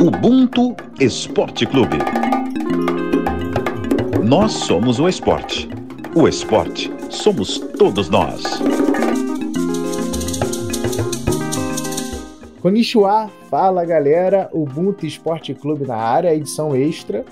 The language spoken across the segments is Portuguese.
Ubuntu Esporte Clube. Nós somos o esporte. O esporte somos todos nós. Konnichiwa, fala galera, Ubuntu Esporte Clube na área, edição extra,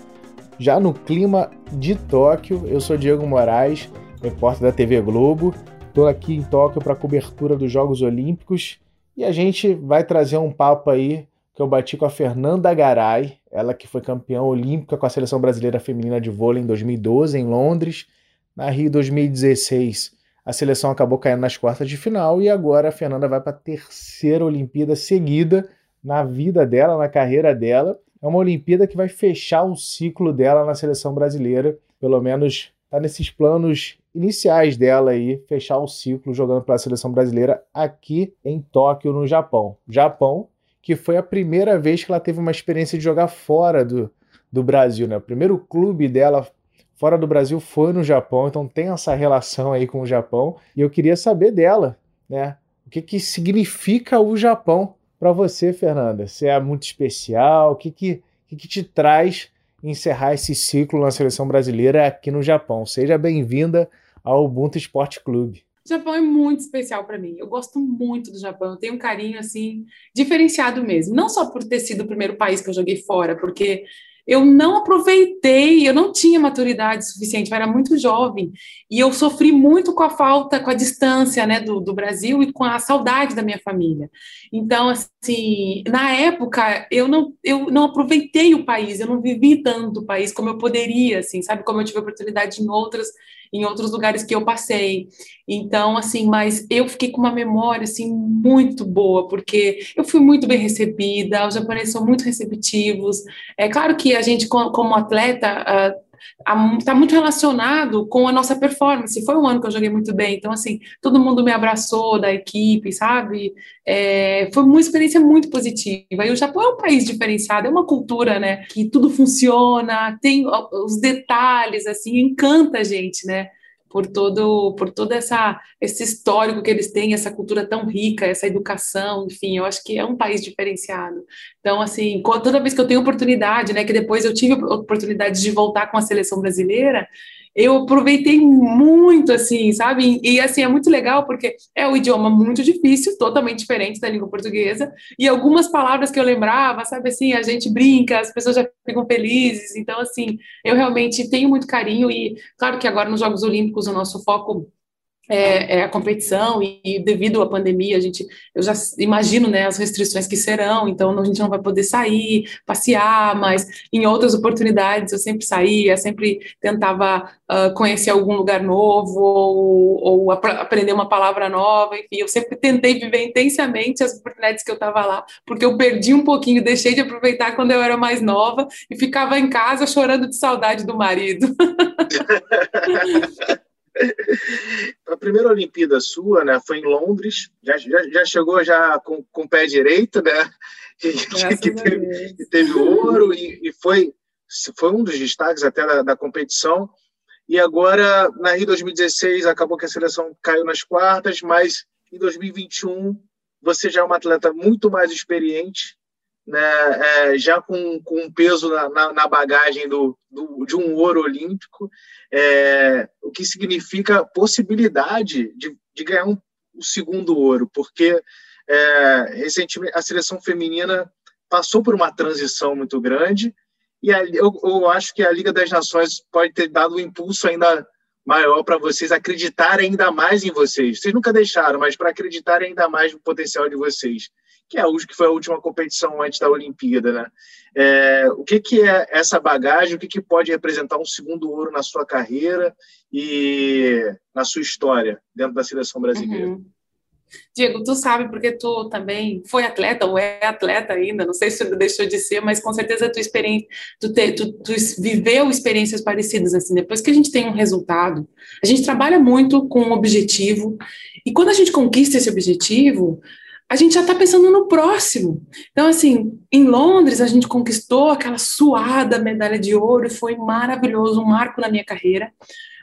já no clima de Tóquio. Eu sou Diego Moraes, repórter da TV Globo. Estou aqui em Tóquio para a cobertura dos Jogos Olímpicos e a gente vai trazer um papo aí que eu bati com a Fernanda Garay, ela que foi campeã olímpica com a seleção brasileira feminina de vôlei em 2012 em Londres. Na Rio 2016, a seleção acabou caindo nas quartas de final e agora a Fernanda vai para a terceira Olimpíada seguida na vida dela, na carreira dela. É uma Olimpíada que vai fechar o ciclo dela na seleção brasileira, pelo menos está nesses planos iniciais dela aí, fechar o ciclo jogando pela seleção brasileira aqui em Tóquio, no Japão. Japão, que foi a primeira vez que ela teve uma experiência de jogar fora do, do Brasil, né? O primeiro clube dela fora do Brasil foi no Japão, então tem essa relação aí com o Japão. E eu queria saber dela, né? O que, que significa o Japão para você, Fernanda? Se é muito especial, o que, que, que, que te traz encerrar esse ciclo na seleção brasileira aqui no Japão? Seja bem-vinda ao Ubuntu Esporte Clube. O Japão é muito especial para mim. Eu gosto muito do Japão. Eu tenho um carinho assim diferenciado mesmo. Não só por ter sido o primeiro país que eu joguei fora, porque eu não aproveitei, eu não tinha maturidade suficiente, eu era muito jovem e eu sofri muito com a falta, com a distância, né, do, do Brasil e com a saudade da minha família. Então, assim, na época eu não, eu não aproveitei o país, eu não vivi tanto o país como eu poderia, assim, sabe, como eu tive oportunidade em outras em outros lugares que eu passei. Então, assim, mas eu fiquei com uma memória, assim, muito boa, porque eu fui muito bem recebida, os japoneses são muito receptivos. É claro que a gente, como atleta, uh, está muito relacionado com a nossa performance. Foi um ano que eu joguei muito bem, então, assim, todo mundo me abraçou da equipe, sabe? É, foi uma experiência muito positiva. E o Japão é um país diferenciado, é uma cultura, né, que tudo funciona, tem os detalhes, assim, encanta a gente, né? Por todo por todo essa esse histórico que eles têm, essa cultura tão rica, essa educação, enfim, eu acho que é um país diferenciado. Então, assim, toda vez que eu tenho oportunidade, né, que depois eu tive oportunidade de voltar com a seleção brasileira, eu aproveitei muito, assim, sabe? E, assim, é muito legal porque é um idioma muito difícil, totalmente diferente da língua portuguesa, e algumas palavras que eu lembrava, sabe assim, a gente brinca, as pessoas já ficam felizes, então, assim, eu realmente tenho muito carinho e, claro que agora nos Jogos Olímpicos o nosso foco é, é, a competição e, e, devido à pandemia a gente eu já imagino né as restrições que serão então a gente não vai poder sair passear mas em outras oportunidades eu sempre saía sempre tentava uh, conhecer algum lugar novo ou, ou ap aprender uma palavra nova enfim eu sempre tentei viver intensamente as oportunidades que eu estava lá porque eu perdi um pouquinho deixei de aproveitar quando eu era mais nova e ficava em casa chorando de saudade do marido a primeira Olimpíada sua, né, foi em Londres, já, já, já chegou já com, com o pé direito, né, que, que teve, que teve ouro e, e, foi, foi um dos destaques até da, da, competição. E agora, na Rio 2016, acabou que a seleção caiu nas quartas, mas em 2021 você já é uma atleta muito mais experiente, né, é, já com, com um peso na, na, na bagagem do, do, de um ouro olímpico, é, o que significa possibilidade de, de ganhar um, um segundo ouro, porque é, recentemente a seleção feminina passou por uma transição muito grande e a, eu, eu acho que a Liga das Nações pode ter dado um impulso ainda maior para vocês acreditarem ainda mais em vocês. Vocês nunca deixaram, mas para acreditarem ainda mais no potencial de vocês que é a que foi a última competição antes da Olimpíada, né? É, o que, que é essa bagagem? O que, que pode representar um segundo ouro na sua carreira e na sua história dentro da seleção brasileira? Uhum. Diego, tu sabe porque tu também foi atleta ou é atleta ainda, não sei se tu deixou de ser, mas com certeza tu, tu, te, tu, tu viveu experiências parecidas assim. Depois que a gente tem um resultado, a gente trabalha muito com um objetivo e quando a gente conquista esse objetivo, a gente já está pensando no próximo. Então, assim, em Londres, a gente conquistou aquela suada medalha de ouro foi maravilhoso, um marco na minha carreira.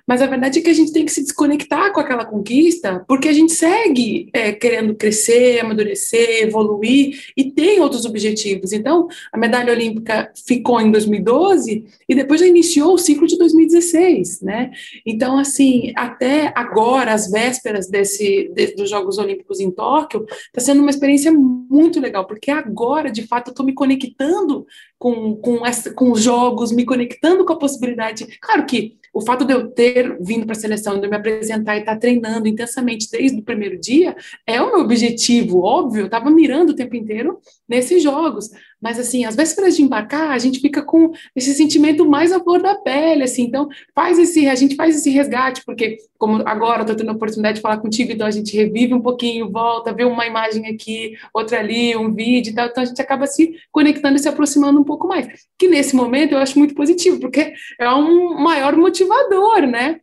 Mas a verdade é que a gente tem que se desconectar com aquela conquista, porque a gente segue é, querendo crescer, amadurecer, evoluir e tem outros objetivos. Então, a medalha olímpica ficou em 2012 e depois já iniciou o ciclo de 2016, né? Então, assim, até agora, às vésperas desse, de, dos Jogos Olímpicos em Tóquio, está sendo uma experiência muito legal, porque agora, de fato, eu estou me conectando com, com, essa, com os jogos, me conectando com a possibilidade. Claro que o fato de eu ter vindo para a seleção, de eu me apresentar e estar tá treinando intensamente desde o primeiro dia, é o meu objetivo, óbvio, eu estava mirando o tempo inteiro nesses jogos, mas assim, às vésperas de embarcar, a gente fica com esse sentimento mais a flor da pele, assim, então faz esse, a gente faz esse resgate, porque como agora eu estou tendo a oportunidade de falar contigo, então a gente revive um pouquinho, volta, vê uma imagem aqui, outra ali, um vídeo e tal, então a gente acaba se conectando e se aproximando um pouco mais, que nesse momento eu acho muito positivo, porque é um maior motivador, né?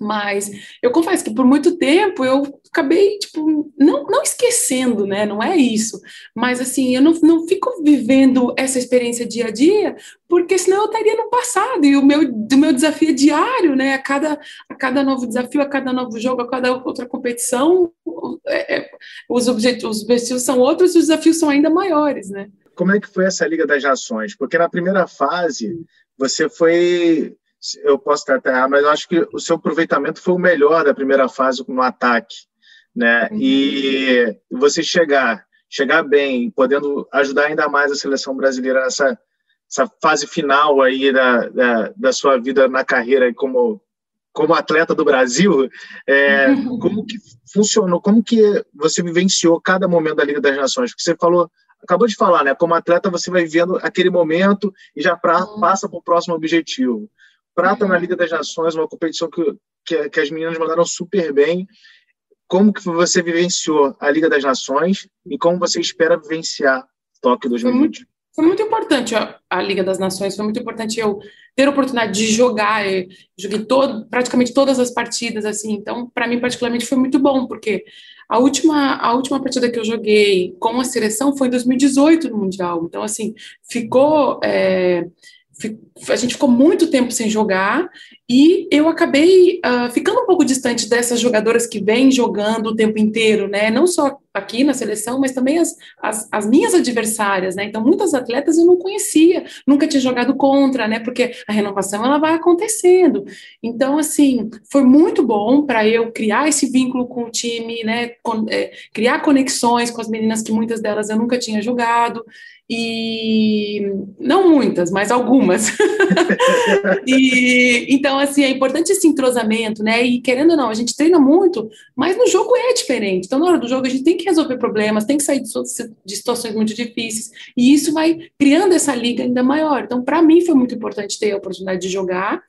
Mas eu confesso que por muito tempo eu acabei, tipo, não, não esquecendo, né? Não é isso. Mas, assim, eu não, não fico vivendo essa experiência dia a dia, porque senão eu estaria no passado. E o meu, o meu desafio é diário, né? A cada, a cada novo desafio, a cada novo jogo, a cada outra competição, é, é, os, objetivos, os objetivos são outros e os desafios são ainda maiores, né? Como é que foi essa Liga das Nações? Porque na primeira fase você foi eu posso estar errado, mas eu acho que o seu aproveitamento foi o melhor da primeira fase no ataque, né? Uhum. E você chegar, chegar bem, podendo ajudar ainda mais a seleção brasileira nessa essa fase final aí da, da, da sua vida na carreira como como atleta do Brasil, é, uhum. como que funcionou, como que você vivenciou cada momento da Liga das Nações? Porque você falou, acabou de falar, né? Como atleta você vai vivendo aquele momento e já pra, uhum. passa para o próximo objetivo prata na Liga das Nações, uma competição que, que, que, as meninas mandaram super bem. Como que você vivenciou a Liga das Nações e como você espera vivenciar Tóquio 2020? Foi muito, foi muito importante a, a, Liga das Nações, foi muito importante eu ter a oportunidade de jogar, eu joguei todo, praticamente todas as partidas, assim, então, para mim, particularmente, foi muito bom, porque a última, a última partida que eu joguei com a seleção foi em 2018 no Mundial, então, assim, ficou... É, a gente ficou muito tempo sem jogar e eu acabei uh, ficando um pouco distante dessas jogadoras que vêm jogando o tempo inteiro, né? Não só aqui na seleção, mas também as, as, as, minhas adversárias, né? Então, muitas atletas eu não conhecia, nunca tinha jogado contra, né? Porque a renovação ela vai acontecendo. Então, assim, foi muito bom para eu criar esse vínculo com o time, né? Con é, criar conexões com as meninas que muitas delas eu nunca tinha jogado e não muitas, mas algumas. e então assim é importante esse entrosamento, né? E querendo ou não, a gente treina muito, mas no jogo é diferente. Então na hora do jogo a gente tem que resolver problemas, tem que sair de situações muito difíceis e isso vai criando essa liga ainda maior. Então para mim foi muito importante ter a oportunidade de jogar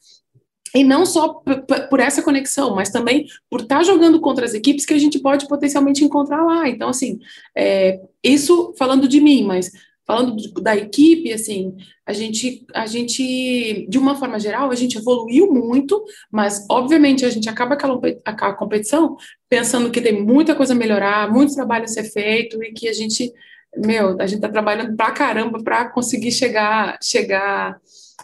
e não só por essa conexão, mas também por estar tá jogando contra as equipes que a gente pode potencialmente encontrar lá. Então, assim, é, isso falando de mim, mas falando da equipe, assim, a gente, a gente, de uma forma geral, a gente evoluiu muito, mas obviamente a gente acaba a competição pensando que tem muita coisa a melhorar, muito trabalho a ser feito e que a gente, meu, a gente está trabalhando pra caramba para conseguir chegar, chegar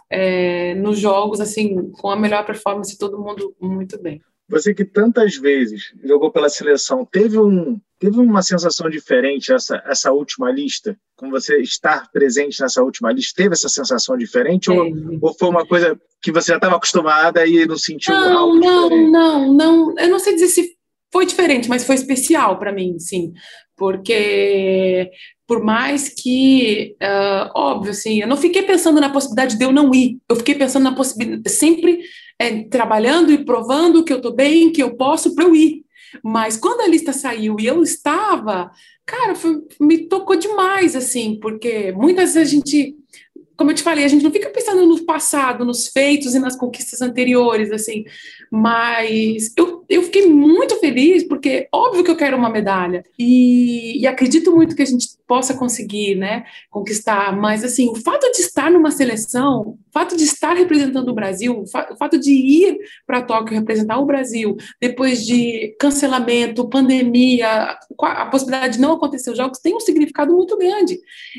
é, nos jogos, assim, com a melhor performance, todo mundo muito bem. Você que tantas vezes jogou pela seleção, teve, um, teve uma sensação diferente essa, essa última lista? Com você estar presente nessa última lista, teve essa sensação diferente? Ou, ou, foi uma coisa que você já estava acostumada e não sentiu não, algo Não, diferente? não, não. Eu não sei dizer se foi diferente, mas foi especial para mim, sim. Porque por mais que, uh, óbvio, assim, eu não fiquei pensando na possibilidade de eu não ir, eu fiquei pensando na possibilidade, sempre é, trabalhando e provando que eu estou bem, que eu posso para eu ir. Mas quando a lista saiu e eu estava, cara, foi, me tocou demais, assim, porque muitas vezes a gente, como eu te falei, a gente não fica pensando no passado, nos feitos e nas conquistas anteriores, assim, mas eu, eu fiquei muito feliz, porque óbvio que eu quero uma medalha, e, e acredito muito que a gente possa conseguir, né, conquistar. Mas assim, o fato de estar numa seleção, o fato de estar representando o Brasil, o, fa o fato de ir para Tóquio representar o Brasil, depois de cancelamento, pandemia, a possibilidade de não acontecer os jogos, tem um significado muito grande.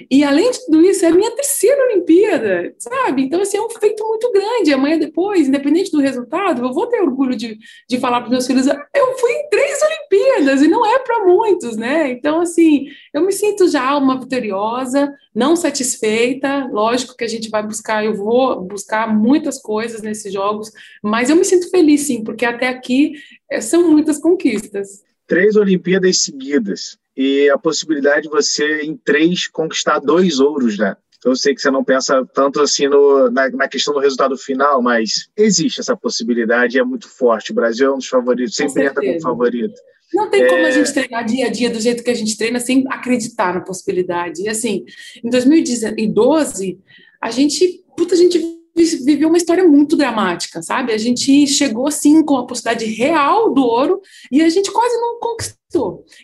E além de tudo isso, é a minha terceira Olimpíada, sabe? Então assim, é um feito muito grande. Amanhã depois, independente do resultado, eu vou ter orgulho de, de falar para meus filhos, eu fui em três Olimpíadas e não é para muitos, né? Então assim, eu me sinto já uma vitoriosa, não satisfeita. Lógico que a gente vai buscar, eu vou buscar muitas coisas nesses jogos, mas eu me sinto feliz sim, porque até aqui é, são muitas conquistas. Três Olimpíadas seguidas e a possibilidade de você, em três, conquistar dois ouros, né? Eu sei que você não pensa tanto assim no, na, na, questão do resultado final, mas existe essa possibilidade, é muito forte. O Brasil é um dos favoritos, sempre entra como favorito. Não tem como é... a gente treinar dia a dia do jeito que a gente treina sem acreditar na possibilidade. E assim, em 2012, a gente, puta, a gente viveu uma história muito dramática, sabe? A gente chegou assim com a possibilidade real do ouro e a gente quase não conquistou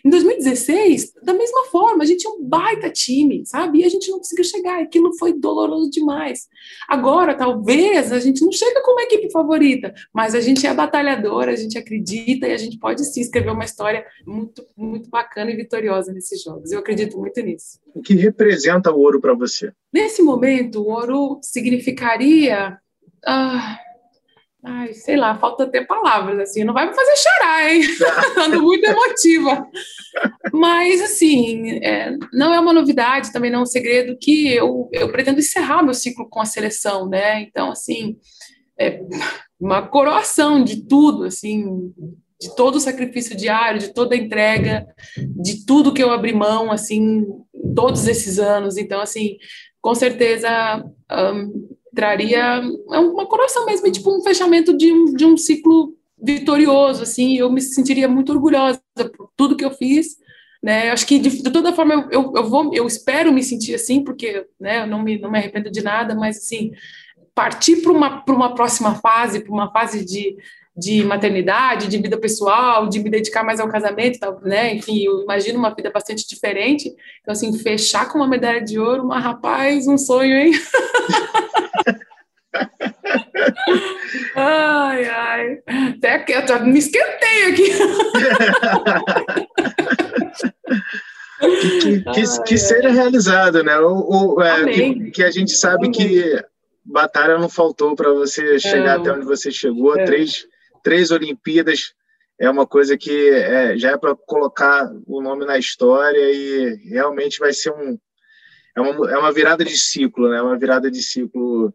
em 2016, da mesma forma, a gente tinha um baita time, sabe? E a gente não conseguiu chegar, aquilo foi doloroso demais. Agora, talvez, a gente não chega como equipe favorita, mas a gente é batalhadora, a gente acredita e a gente pode sim escrever uma história muito, muito bacana e vitoriosa nesses jogos. Eu acredito muito nisso. O que representa o ouro para você? Nesse momento, o ouro significaria. Ah, Ai, sei lá, falta até palavras, assim, não vai me fazer chorar, hein? Ando muito emotiva. Mas, assim, é, não é uma novidade, também não é um segredo que eu, eu pretendo encerrar meu ciclo com a seleção, né? Então, assim, é uma coroação de tudo, assim, de todo o sacrifício diário, de toda a entrega, de tudo que eu abri mão, assim, todos esses anos. Então, assim, com certeza. Um, traria é uma coroação mesmo, tipo um fechamento de um, de um ciclo vitorioso, assim, eu me sentiria muito orgulhosa por tudo que eu fiz, né, acho que de, de toda forma eu, eu, vou, eu espero me sentir assim, porque, né, eu não me, não me arrependo de nada, mas, assim, partir para uma, uma próxima fase, para uma fase de, de maternidade, de vida pessoal, de me dedicar mais ao casamento, tal, né? Enfim, eu imagino uma vida bastante diferente. Então, assim, fechar com uma medalha de ouro, uma rapaz, um sonho, hein? ai, ai. Até que eu me esquentei aqui. que, que, que, seja realizado, né? O, o é, que, que, a gente sabe Amém. que batalha não faltou para você chegar até onde você chegou. É. Três, três Olimpíadas é uma coisa que é, já é para colocar o nome na história e realmente vai ser um é uma, é uma virada de ciclo, né? Uma virada de ciclo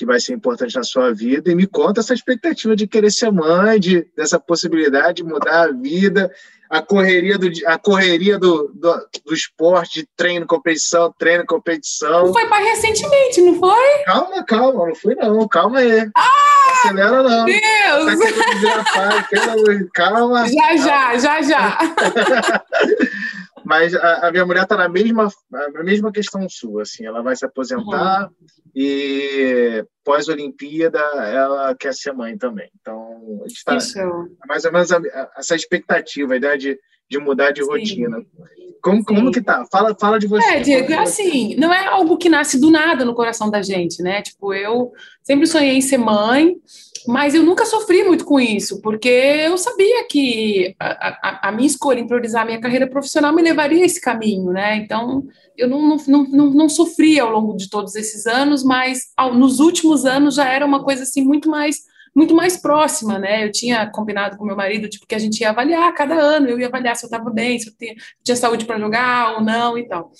que vai ser importante na sua vida e me conta essa expectativa de querer ser mãe, de, dessa possibilidade de mudar a vida, a correria do, a correria do, do, do esporte, treino, competição, treino, competição. Não foi mais recentemente, não foi? Calma, calma, não fui não, calma aí. Ah! Acelera não. Deus! Tá calma. Já, já, já, já. Mas a, a minha mulher está na mesma, a mesma questão sua, assim, ela vai se aposentar uhum. e pós-Olimpíada ela quer ser mãe também. Então, a gente está mais ou menos a, a, essa expectativa, a ideia de, de mudar de Sim. rotina. Como, como que tá? Fala, fala de você. É, Diego, assim, não é algo que nasce do nada no coração da gente, né? Tipo, eu sempre sonhei em ser mãe, mas eu nunca sofri muito com isso, porque eu sabia que a, a, a minha escolha em priorizar a minha carreira profissional me levaria a esse caminho, né? Então, eu não, não, não, não sofri ao longo de todos esses anos, mas ao, nos últimos anos já era uma coisa assim muito mais muito mais próxima, né? Eu tinha combinado com meu marido, tipo, que a gente ia avaliar cada ano, eu ia avaliar se eu estava bem, se eu tinha, tinha saúde para jogar ou não e tal.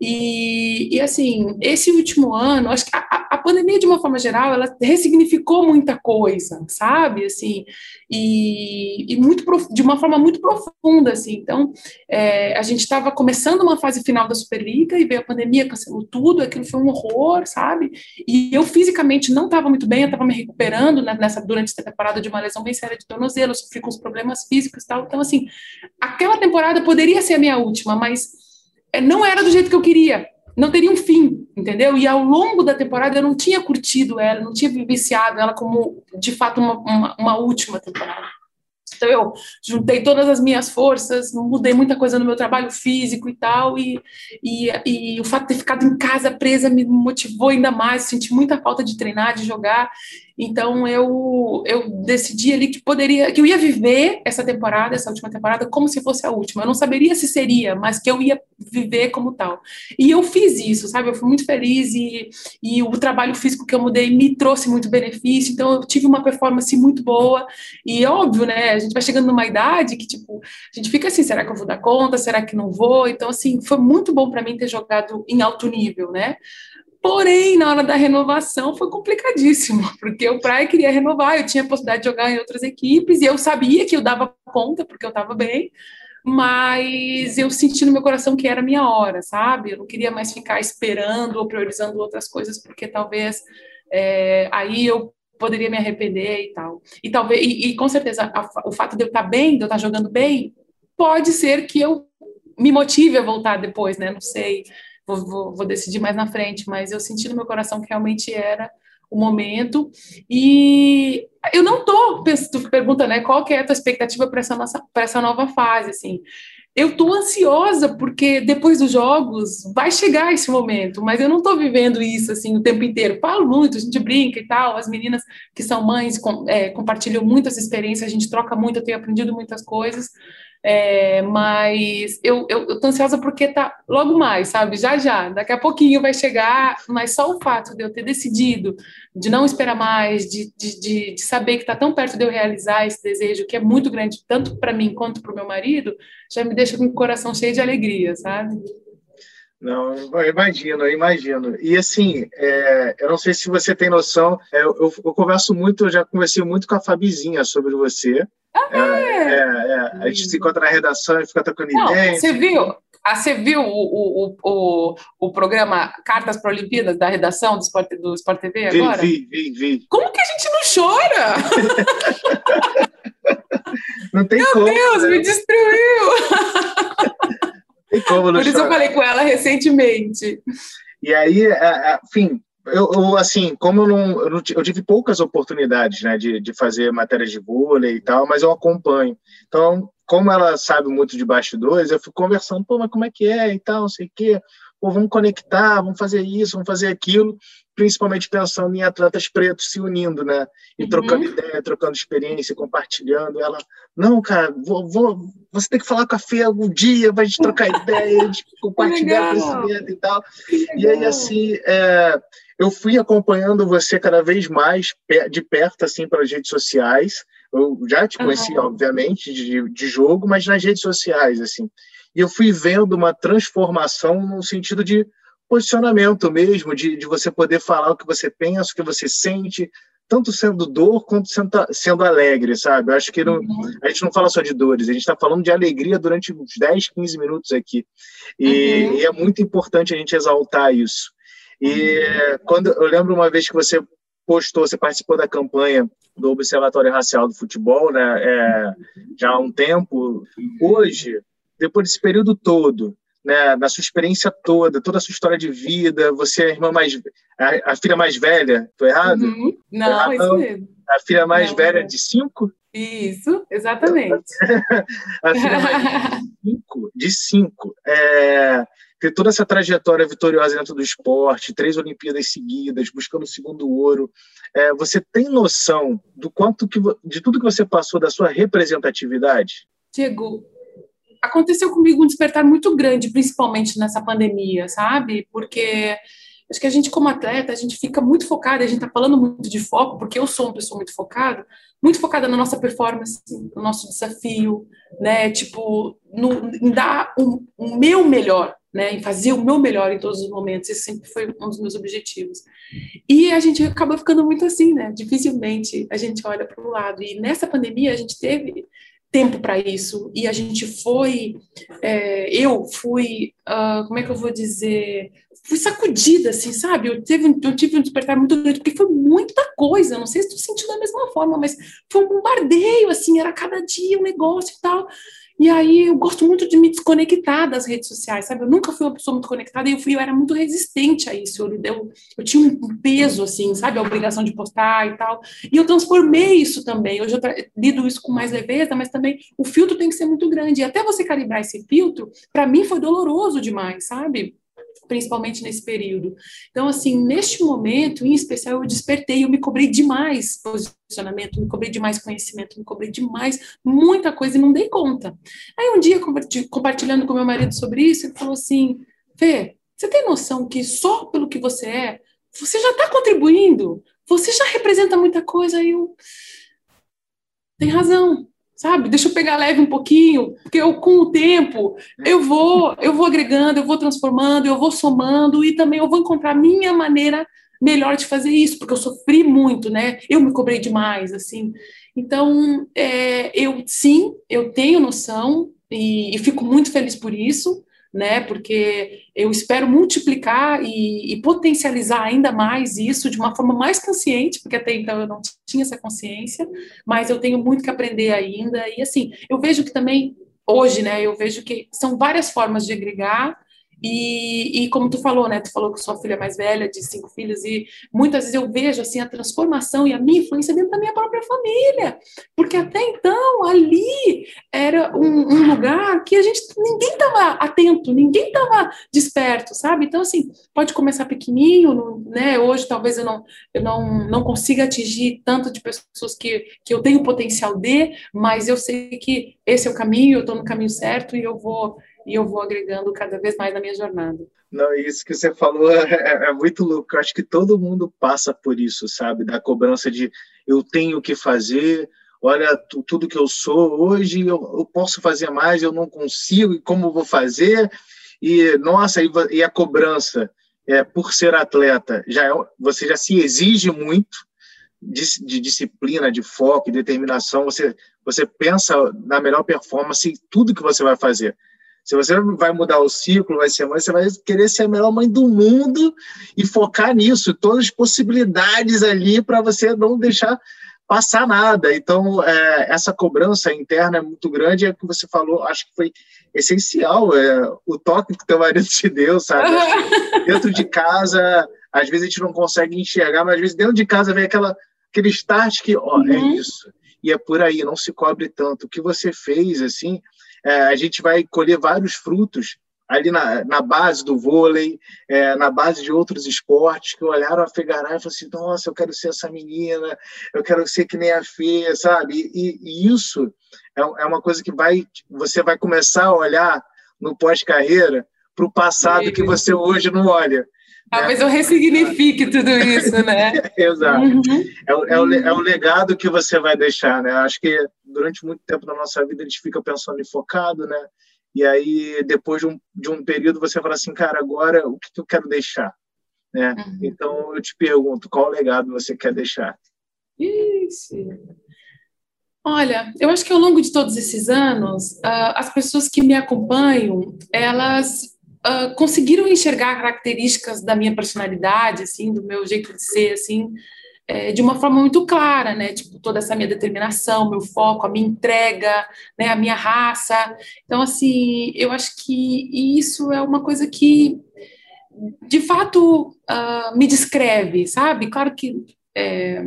E, e, assim, esse último ano, acho que a, a, pandemia, de uma forma geral, ela ressignificou muita coisa, sabe? Assim, e, e muito de uma forma muito profunda, assim. Então, é, a gente estava começando uma fase final da Superliga e veio a pandemia, cancelou tudo, aquilo foi um horror, sabe? E eu fisicamente não estava muito bem, eu estava me recuperando né, nessa durante essa temporada de uma lesão bem séria de tornozelo, sofri com os problemas físicos e tal. Então, assim, aquela temporada poderia ser a minha última, mas não era do jeito que eu queria. Não teria um fim, entendeu? E ao longo da temporada eu não tinha curtido ela, não tinha vivenciado ela como, de fato, uma, uma, uma última temporada. Então eu juntei todas as minhas forças, mudei muita coisa no meu trabalho físico e tal, e, e, e o fato de ter ficado em casa presa me motivou ainda mais, senti muita falta de treinar, de jogar, então eu, eu decidi ali que poderia, que eu ia viver essa temporada, essa última temporada, como se fosse a última. Eu não saberia se seria, mas que eu ia viver como tal. E eu fiz isso, sabe? Eu fui muito feliz e, e o trabalho físico que eu mudei me trouxe muito benefício. Então eu tive uma performance muito boa. E óbvio, né? A gente vai chegando numa idade que tipo a gente fica assim, será que eu vou dar conta? Será que não vou? Então assim foi muito bom para mim ter jogado em alto nível, né? Porém, na hora da renovação foi complicadíssimo, porque o Praia queria renovar, eu tinha a possibilidade de jogar em outras equipes e eu sabia que eu dava conta, porque eu estava bem, mas eu senti no meu coração que era a minha hora, sabe? Eu não queria mais ficar esperando ou priorizando outras coisas, porque talvez é, aí eu poderia me arrepender e tal. E talvez e, e com certeza a, o fato de eu estar bem, de eu estar jogando bem, pode ser que eu me motive a voltar depois, né? Não sei vou, vou, vou decidir mais na frente, mas eu senti no meu coração que realmente era o momento. E eu não tô, tu pergunta, né, qual que é a tua expectativa para essa nossa para essa nova fase, assim. Eu tô ansiosa porque depois dos jogos vai chegar esse momento, mas eu não tô vivendo isso assim o tempo inteiro. Falo muito, a gente brinca e tal, as meninas que são mães com, é, compartilham muitas experiências, a gente troca muito, eu tenho aprendido muitas coisas. É, mas eu, eu, eu tô ansiosa porque tá logo mais, sabe? Já já, daqui a pouquinho vai chegar, mas só o fato de eu ter decidido, de não esperar mais, de, de, de, de saber que está tão perto de eu realizar esse desejo, que é muito grande, tanto para mim quanto para o meu marido, já me deixa com o coração cheio de alegria, sabe? Não, eu imagino, eu imagino. E assim, é, eu não sei se você tem noção, é, eu, eu, converso muito, eu já conversei muito com a Fabizinha sobre você. Ah, é? é, é, é. A gente se encontra na redação e fica trocando ideia. Você viu? Ah, você viu o, o, o, o programa Cartas para Olimpíadas da redação do Sport, do Sport TV agora? Vi, vi, vi. Como que a gente não chora? não tem Meu como. Meu Deus, né? me destruiu! tem como não Por isso chorar. eu falei com ela recentemente. E aí, enfim, eu, eu, assim, como eu não, eu não, eu tive poucas oportunidades, né, de, de fazer matérias de vôlei e tal, mas eu acompanho. Então, como ela sabe muito de bastidores, eu fico conversando, pô, mas como é que é e tal, não sei o quê. Pô, vamos conectar, vamos fazer isso, vamos fazer aquilo, principalmente pensando em atletas pretos se unindo, né? E Uhum. trocando ideia, trocando experiência, compartilhando. Ela, não, cara, vou, vou, você tem que falar com a Fê algum dia, vai gente trocar ideia, compartilhar conhecimento e tal. E aí, assim, é, eu fui acompanhando você cada vez mais de perto, assim, pelas redes sociais. Eu já te conheci, Aham. obviamente, de, de jogo, mas nas redes sociais, assim. E eu fui vendo uma transformação no sentido de posicionamento mesmo, de, de você poder falar o que você pensa, o que você sente, tanto sendo dor quanto sendo, sendo alegre, sabe? Eu acho que não, Uhum. a gente não fala só de dores, a gente está falando de alegria durante uns 10, 15 minutos aqui. E, Uhum. e é muito importante a gente exaltar isso. E quando eu lembro uma vez que você postou, você participou da campanha do Observatório Racial do Futebol, né? É, já há um tempo. Hoje, depois desse período todo, né, na sua experiência toda, toda a sua história de vida, você é a irmã mais, a, a filha mais velha, tô errado? Uhum. Não, Errado. isso mesmo. A filha mais Não, velha não. de cinco? Isso, exatamente. A filha mais de cinco, de cinco. É, ter toda essa trajetória vitoriosa dentro do esporte, três Olimpíadas seguidas, buscando o segundo ouro. É, você tem noção do quanto que, de tudo que você passou da sua representatividade? Diego, aconteceu comigo um despertar muito grande, principalmente nessa pandemia, sabe? Porque acho que a gente, como atleta, a gente fica muito focada, a gente tá falando muito de foco, porque eu sou uma pessoa muito focada, muito focada na nossa performance, no nosso desafio, né? Tipo, no, em dar o, o meu melhor, né? Em fazer o meu melhor em todos os momentos. Esse sempre foi um dos meus objetivos. E a gente acaba ficando muito assim, né? Dificilmente a gente olha para o lado. E nessa pandemia a gente teve tempo para isso e a gente foi, é, eu fui, ah, como é que eu vou dizer, fui sacudida, assim, sabe? Eu, teve, eu tive um despertar muito grande, porque foi muita coisa, não sei se tu sentiu da mesma forma, mas foi um bombardeio, assim, era cada dia um negócio e tal. E aí eu gosto muito de me desconectar das redes sociais, sabe? Eu nunca fui uma pessoa muito conectada e eu, fui, eu era muito resistente a isso. Eu, eu, eu tinha um peso, assim, sabe? A obrigação de postar e tal. E eu transformei isso também. Hoje eu lido isso com mais leveza, mas também o filtro tem que ser muito grande. E até você calibrar esse filtro, para mim foi doloroso demais, sabe? Principalmente nesse período. Então, assim, neste momento, em especial, eu despertei, eu me cobrei demais posicionamento, me cobrei demais conhecimento, me cobrei demais muita coisa e não dei conta. Aí, um dia, compartilhando com meu marido sobre isso, ele falou assim: Fê, você tem noção que só pelo que você é, você já está contribuindo, você já representa muita coisa. Aí eu. Tem razão, sabe? Deixa eu pegar leve um pouquinho, porque eu com o tempo eu vou, eu vou agregando, eu vou transformando, eu vou somando e também eu vou encontrar a minha maneira melhor de fazer isso, porque eu sofri muito, né? Eu me cobrei demais, assim. Então, é, eu sim, eu tenho noção e, e fico muito feliz por isso né? Porque eu espero multiplicar e, e, potencializar ainda mais isso de uma forma mais consciente, porque até então eu não tinha essa consciência, mas eu tenho muito que aprender ainda. E assim, eu vejo que também hoje, né? Eu vejo que são várias formas de agregar e, e, como tu falou, né? Tu falou que sua filha é mais velha, de cinco filhos, e muitas vezes eu vejo assim a transformação e a minha influência dentro da minha própria família, porque até então ali era um, um lugar que a gente ninguém estava atento, ninguém estava desperto, sabe? Então assim pode começar pequenininho, né? Hoje talvez eu não eu não, não consiga atingir tanto de pessoas que, que eu tenho potencial de, mas eu sei que esse é o caminho, eu estou no caminho certo e eu vou e eu vou agregando cada vez mais na minha jornada. Não, isso que você falou é, é, é muito louco. Eu acho que todo mundo passa por isso, sabe? Da cobrança de eu tenho que fazer, olha tudo que eu sou hoje, eu, eu posso fazer mais, eu não consigo, e como vou fazer? E nossa, e, e a cobrança é, por ser atleta, já é, você já se exige muito de, de disciplina, de foco, de determinação. Você você pensa na melhor performance em tudo que você vai fazer. Se você vai mudar o ciclo, vai ser mãe, você vai querer ser a melhor mãe do mundo e focar nisso, todas as possibilidades ali para você não deixar passar nada. Então, é, essa cobrança interna é muito grande, é o que você falou, acho que foi essencial, é, o toque que teu marido te deu, sabe? dentro de casa, às vezes a gente não consegue enxergar, mas às vezes dentro de casa vem aquela, aquele start que, ó, é uhum. é isso. E é por aí, não se cobre tanto. O que você fez, assim, é, a gente vai colher vários frutos ali na, na base do vôlei, é, na base de outros esportes, que olharam a Fegará e falaram assim, nossa, eu quero ser essa menina, eu quero ser que nem a Fê, sabe? E, e isso é, é, uma coisa que vai, você vai começar a olhar no pós-carreira para o passado que você hoje não olha. Talvez eu ressignifique tudo isso, né? Exato. Uhum. É, é, o, é o legado que você vai deixar, né? Acho que durante muito tempo na nossa vida a gente fica pensando em focado, né? E aí, depois de um, de um período, você fala assim, cara, agora o que, que eu quero deixar? Né? Uhum. Então, eu te pergunto, qual legado você quer deixar? Isso. Olha, eu acho que ao longo de todos esses anos, uh, as pessoas que me acompanham, elas uh, conseguiram enxergar características da minha personalidade, assim, do meu jeito de ser, assim, é, de uma forma muito clara, né? Tipo, toda essa minha determinação, meu foco, a minha entrega, né? A minha raça. Então, assim, eu acho que isso é uma coisa que, de fato, uh, me descreve, sabe? Claro que é,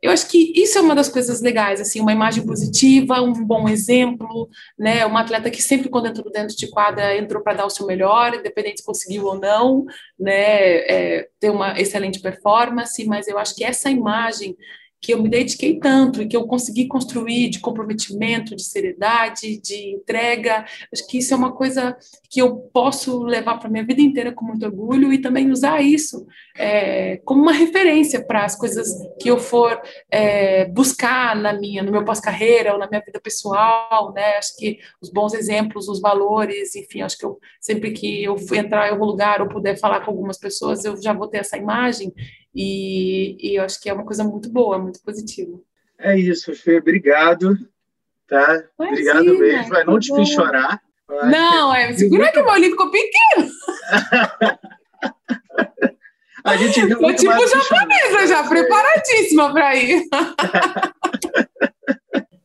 eu acho que isso é uma das coisas legais, assim, uma imagem positiva, um bom exemplo, né? Uma atleta que sempre quando entrou dentro de quadra entrou para dar o seu melhor, independente se conseguiu ou não, né? É, ter uma excelente performance, mas eu acho que essa imagem que eu me dediquei tanto e que eu consegui construir de comprometimento, de seriedade, de entrega. Acho que isso é uma coisa que eu posso levar para minha vida inteira com muito orgulho e também usar isso é, como uma referência para as coisas que eu for é, buscar na minha, no meu pós-carreira ou na minha vida pessoal, né? Acho que os bons exemplos, os valores, enfim, acho que eu sempre que eu entrar em algum lugar ou puder falar com algumas pessoas, eu já vou ter essa imagem e, e eu acho que é uma coisa muito boa, muito positiva. É isso, Fê. Obrigado. Tá? Obrigado mesmo. Vai não te fiz chorar. Não, é, segura que o meu livro ficou pequeno. A gente viu Tô tipo japonesa, já preparadíssima para ir.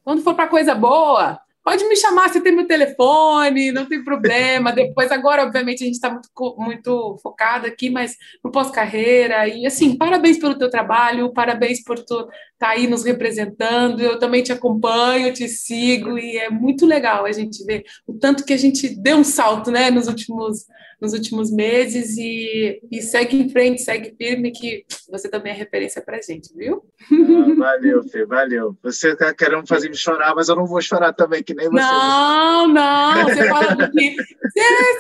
Quando for para coisa boa, pode me chamar, você tem meu telefone, não tem problema. Depois, agora, obviamente, a gente está muito, muito focado aqui, mas no pós-carreira. E assim, parabéns pelo teu trabalho, parabéns por tu estar tá aí nos representando. Eu também te acompanho, te sigo, e é muito legal a gente ver o tanto que a gente deu um salto né, nos últimos nos últimos meses e, e, segue em frente, segue firme, que você também é referência para gente, viu? Ah, valeu, Fê, valeu. Você está querendo fazer me chorar, mas eu não vou chorar também, que nem você. Não, não, você fala que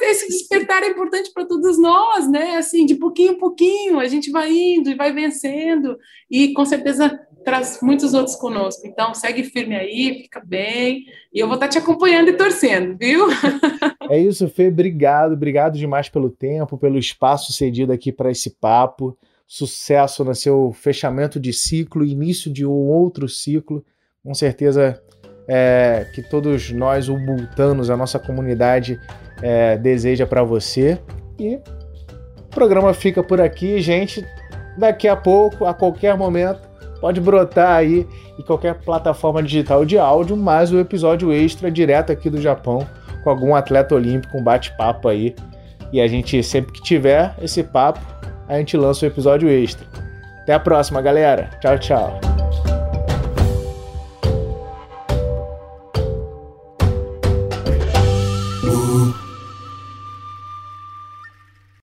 esse despertar é importante para todos nós, né? Assim, de pouquinho em pouquinho, a gente vai indo e vai vencendo, e com certeza traz muitos outros conosco. Então, segue firme aí, fica bem. E eu vou estar te acompanhando e torcendo, viu? É isso, Fê. Obrigado, obrigado demais pelo tempo, pelo espaço cedido aqui para esse papo. Sucesso no seu fechamento de ciclo, início de um outro ciclo. Com certeza é, que todos nós, o Bultanos, a nossa comunidade, é, deseja para você. E o programa fica por aqui, gente. Daqui a pouco, a qualquer momento, pode brotar aí em qualquer plataforma digital de áudio, mais o episódio extra direto aqui do Japão com algum atleta olímpico, um bate-papo aí. E a gente, sempre que tiver esse papo, a gente lança o um episódio extra. Até a próxima, galera. Tchau, tchau.